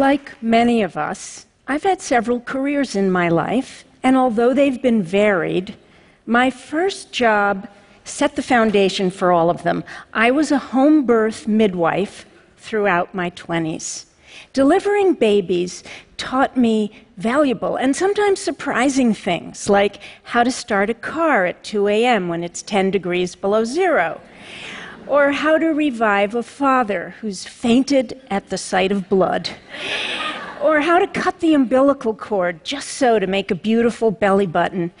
Like many of us, I've had several careers in my life, and although they've been varied, my first job set the foundation for all of them. I was a home birth midwife throughout my 20s. Delivering babies taught me valuable and sometimes surprising things, like how to start a car at 2 a.m. when it's 10 degrees below zero, or how to revive a father who's fainted at the sight of blood, or how to cut the umbilical cord just so to make a beautiful belly button.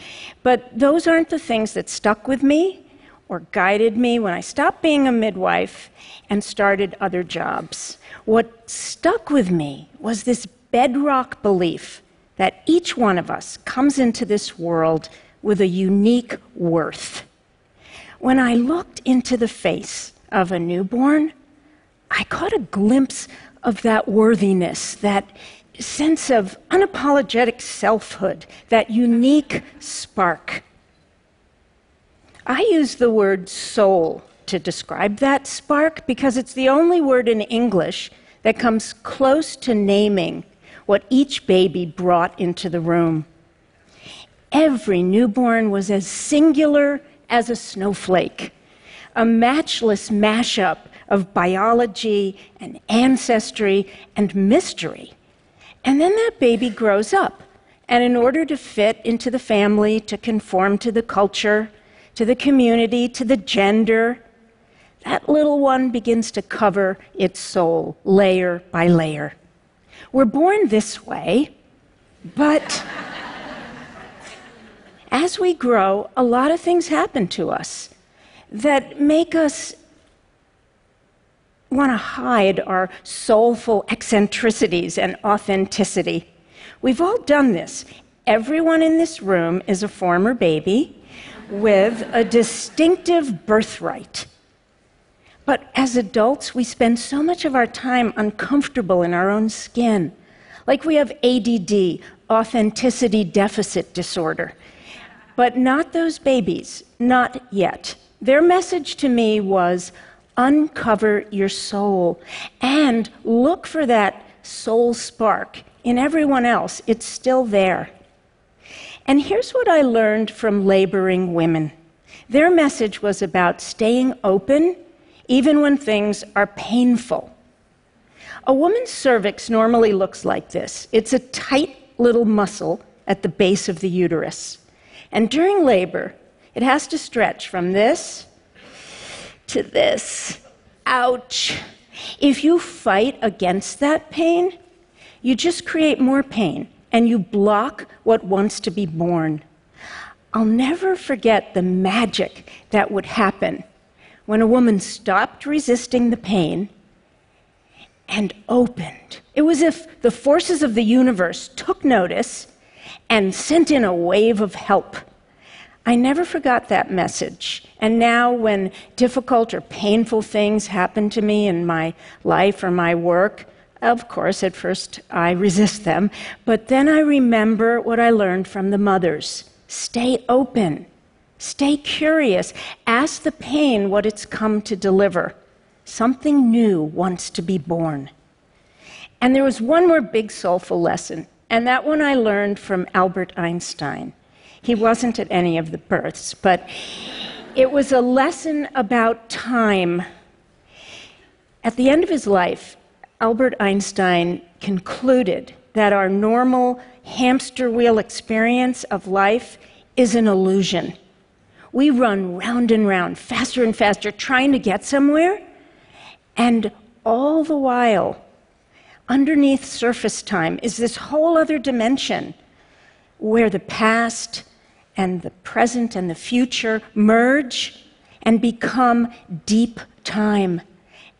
But those aren't the things that stuck with me or guided me when I stopped being a midwife and started other jobs. What stuck with me was this bedrock belief that each one of us comes into this world with a unique worth. When I looked into the face of a newborn, I caught a glimpse of that worthiness, that sense of unapologetic selfhood, that unique spark. I use the word soul to describe that spark because it's the only word in English that comes close to naming what each baby brought into the room. Every newborn was as singular as a snowflake, a matchless mashup of biology and ancestry and mystery. And then that baby grows up. And in order to fit into the family, to conform to the culture, to the community, to the gender, that little one begins to cover its soul layer by layer. We're born this way, but as we grow, a lot of things happen to us that make us want to hide our soulful eccentricities and authenticity. We've all done this. Everyone in this room is a former baby with a distinctive birthright. But as adults, we spend so much of our time uncomfortable in our own skin. Like we have ADD, authenticity deficit disorder. But not those babies, not yet. Their message to me was uncover your soul and look for that soul spark in everyone else. It's still there. And here's what I learned from laboring women their message was about staying open even when things are painful. A woman's cervix normally looks like this it's a tight little muscle at the base of the uterus. And during labor, it has to stretch from this to this. Ouch. If you fight against that pain, you just create more pain and you block what wants to be born. I'll never forget the magic that would happen when a woman stopped resisting the pain and opened. It was as if the forces of the universe took notice and sent in a wave of help. I never forgot that message. And now, when difficult or painful things happen to me in my life or my work, of course, at first I resist them, but then I remember what I learned from the mothers stay open. Stay curious. Ask the pain what it's come to deliver. Something new wants to be born. And there was one more big soulful lesson, and that one I learned from Albert Einstein. He wasn't at any of the births, but it was a lesson about time. At the end of his life, Albert Einstein concluded that our normal hamster wheel experience of life is an illusion. We run round and round, faster and faster, trying to get somewhere. And all the while, underneath surface time is this whole other dimension where the past and the present and the future merge and become deep time.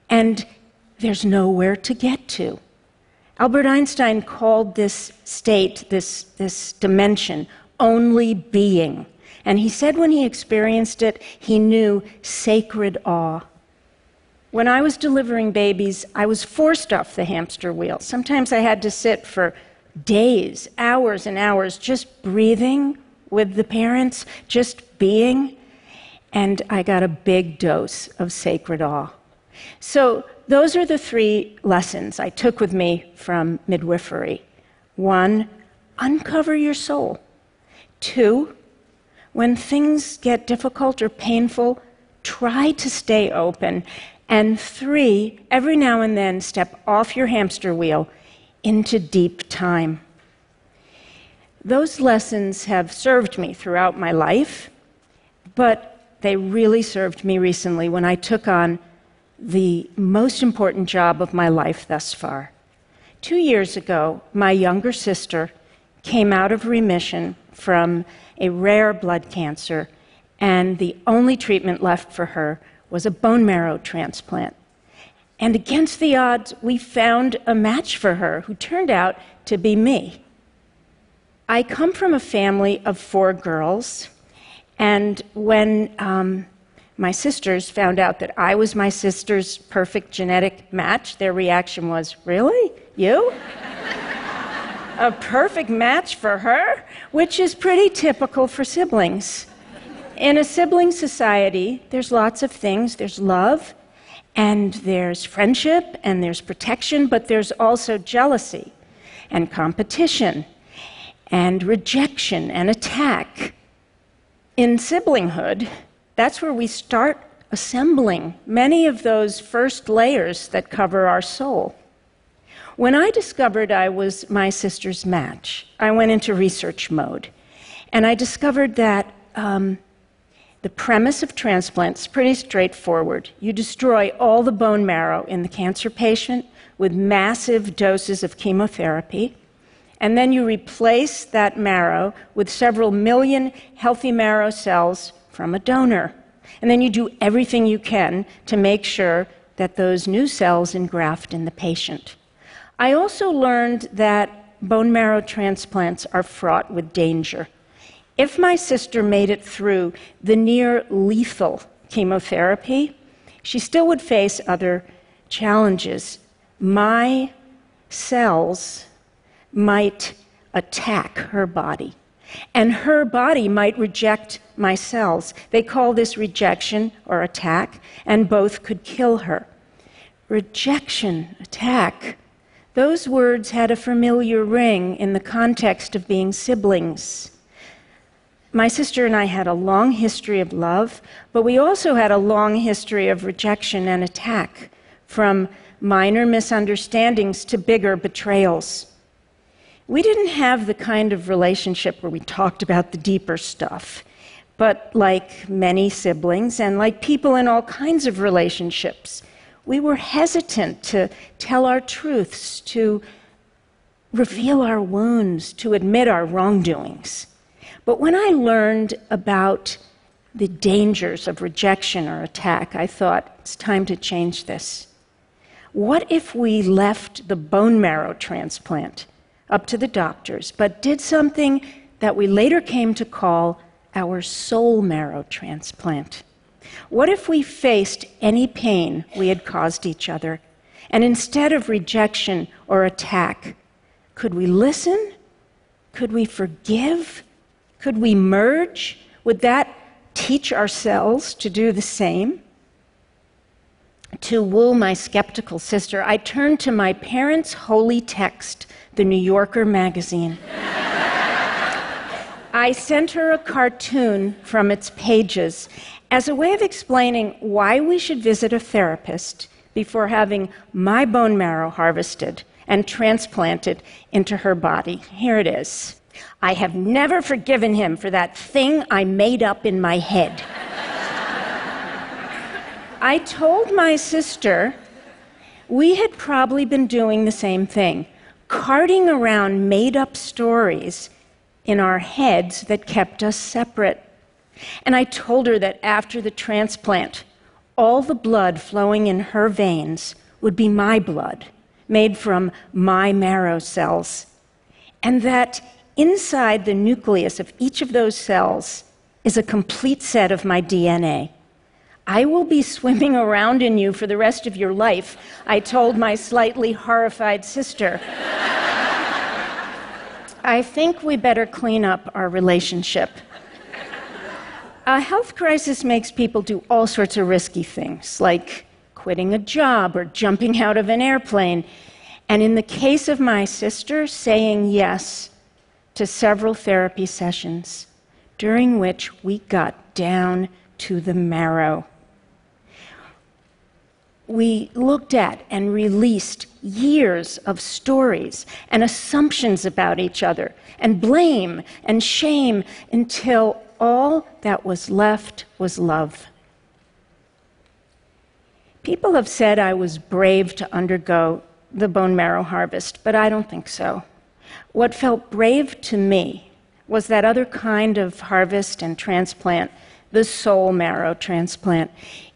And there's nowhere to get to. Albert Einstein called this state, this, this dimension, only being. And he said when he experienced it, he knew sacred awe. When I was delivering babies, I was forced off the hamster wheel. Sometimes I had to sit for days, hours and hours, just breathing with the parents, just being. And I got a big dose of sacred awe. So those are the three lessons I took with me from midwifery. One, uncover your soul. Two, when things get difficult or painful, try to stay open. And three, every now and then step off your hamster wheel into deep time. Those lessons have served me throughout my life, but they really served me recently when I took on the most important job of my life thus far. Two years ago, my younger sister came out of remission from a rare blood cancer, and the only treatment left for her was a bone marrow transplant. And against the odds, we found a match for her who turned out to be me. I come from a family of four girls, and when um, my sisters found out that I was my sister's perfect genetic match, their reaction was, Really? You? a perfect match for her? Which is pretty typical for siblings. In a sibling society, there's lots of things. There's love, and there's friendship, and there's protection, but there's also jealousy, and competition, and rejection, and attack. In siblinghood, that's where we start assembling many of those first layers that cover our soul. When I discovered I was my sister's match, I went into research mode. And I discovered that um, the premise of transplants is pretty straightforward. You destroy all the bone marrow in the cancer patient with massive doses of chemotherapy, and then you replace that marrow with several million healthy marrow cells from a donor. And then you do everything you can to make sure that those new cells engraft in the patient. I also learned that bone marrow transplants are fraught with danger. If my sister made it through the near lethal chemotherapy, she still would face other challenges. My cells might attack her body and her body might reject my cells. They call this rejection or attack, and both could kill her. Rejection, attack, those words had a familiar ring in the context of being siblings. My sister and I had a long history of love, but we also had a long history of rejection and attack, from minor misunderstandings to bigger betrayals we didn't have the kind of relationship where we talked about the deeper stuff. But like many siblings and like people in all kinds of relationships, we were hesitant to tell our truths, to reveal our wounds, to admit our wrongdoings. But when I learned about the dangers of rejection or attack, I thought it's time to change this. What if we left the bone marrow transplant up to the doctors, but did something that we later came to call our soul marrow transplant. What if we faced any pain we had caused each other, and instead of rejection or attack, could we listen? Could we forgive? Could we merge? Would that teach ourselves to do the same? To woo my skeptical sister, I turned to my parents' holy text the New Yorker magazine. I sent her a cartoon from its pages as a way of explaining why we should visit a therapist before having my bone marrow harvested and transplanted into her body. Here it is. I have never forgiven him for that thing I made up in my head. I told my sister we had probably been doing the same thing carting around made up stories in our heads that kept us separate. And I told her that after the transplant, all the blood flowing in her veins would be my blood, made from my marrow cells. And that inside the nucleus of each of those cells is a complete set of my DNA. I will be swimming around in you for the rest of your life, I told my slightly horrified sister. I think we better clean up our relationship. A health crisis makes people do all sorts of risky things, like quitting a job or jumping out of an airplane. And in the case of my sister, saying yes to several therapy sessions, during which we got down to the marrow. We looked at and released years of stories and assumptions about each other, and blame and shame until all that was left was love. People have said I was brave to undergo the bone marrow harvest, but I don't think so. What felt brave to me was that other kind of harvest and transplant, the soul marrow transplant,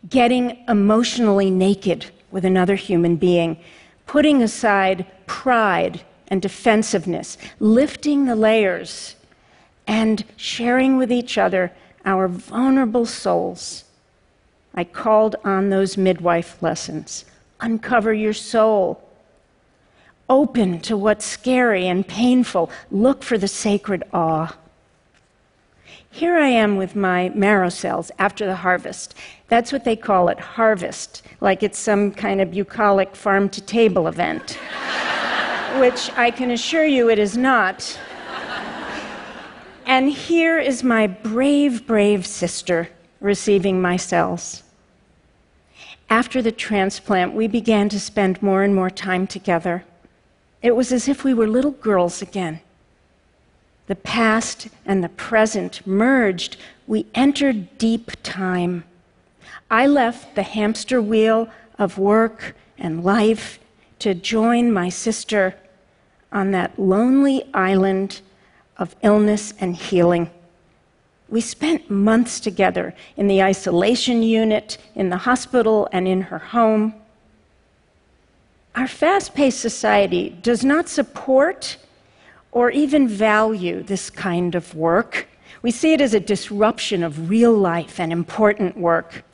getting emotionally naked with another human being, putting aside pride and defensiveness, lifting the layers, and sharing with each other our vulnerable souls. I called on those midwife lessons. Uncover your soul. Open to what's scary and painful. Look for the sacred awe. Here I am with my marrow cells after the harvest. That's what they call it, harvest, like it's some kind of bucolic farm to table event, which I can assure you it is not. And here is my brave, brave sister receiving my cells. After the transplant, we began to spend more and more time together. It was as if we were little girls again. The past and the present merged. We entered deep time. I left the hamster wheel of work and life to join my sister on that lonely island of illness and healing. We spent months together in the isolation unit, in the hospital, and in her home. Our fast paced society does not support or even value this kind of work. We see it as a disruption of real life and important work.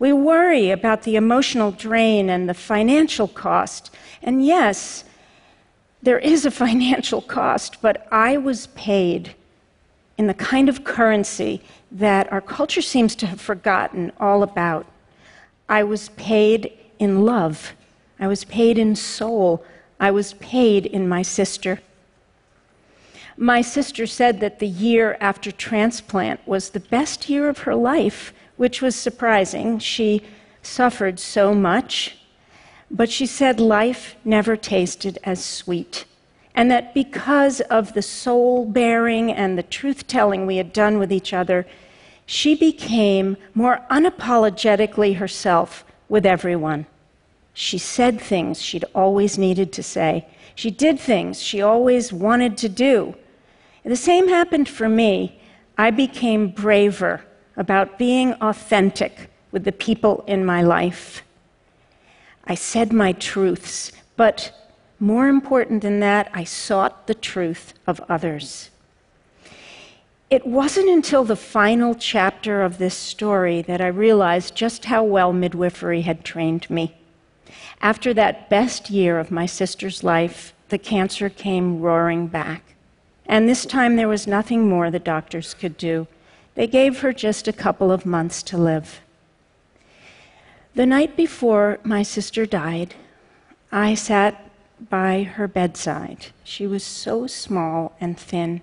We worry about the emotional drain and the financial cost. And yes, there is a financial cost, but I was paid in the kind of currency that our culture seems to have forgotten all about. I was paid in love. I was paid in soul. I was paid in my sister. My sister said that the year after transplant was the best year of her life, which was surprising. She suffered so much, but she said life never tasted as sweet. And that because of the soul bearing and the truth telling we had done with each other, she became more unapologetically herself with everyone. She said things she'd always needed to say. She did things she always wanted to do. The same happened for me. I became braver about being authentic with the people in my life. I said my truths, but more important than that, I sought the truth of others. It wasn't until the final chapter of this story that I realized just how well midwifery had trained me. After that best year of my sister's life, the cancer came roaring back. And this time there was nothing more the doctors could do. They gave her just a couple of months to live. The night before my sister died, I sat by her bedside. She was so small and thin.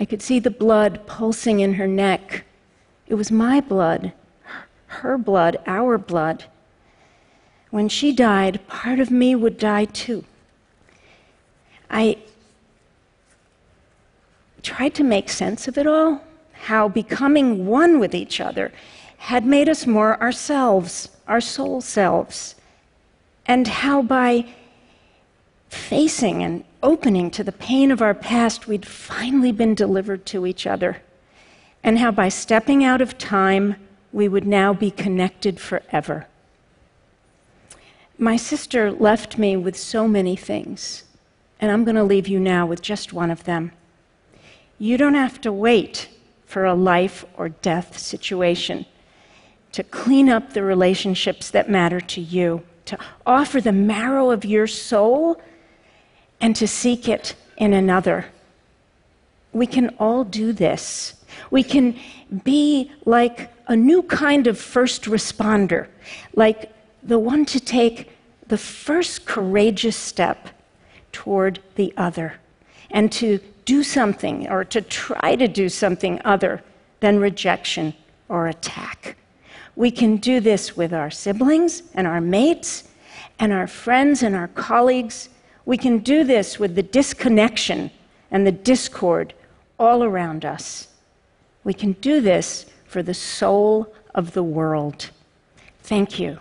I could see the blood pulsing in her neck. It was my blood, her blood, our blood. When she died, part of me would die too. I tried to make sense of it all, how becoming one with each other had made us more ourselves, our soul selves, and how by facing and opening to the pain of our past, we'd finally been delivered to each other, and how by stepping out of time, we would now be connected forever. My sister left me with so many things, and I'm going to leave you now with just one of them. You don't have to wait for a life or death situation to clean up the relationships that matter to you, to offer the marrow of your soul, and to seek it in another. We can all do this. We can be like a new kind of first responder, like the one to take the first courageous step toward the other and to do something or to try to do something other than rejection or attack. We can do this with our siblings and our mates and our friends and our colleagues. We can do this with the disconnection and the discord all around us. We can do this for the soul of the world. Thank you.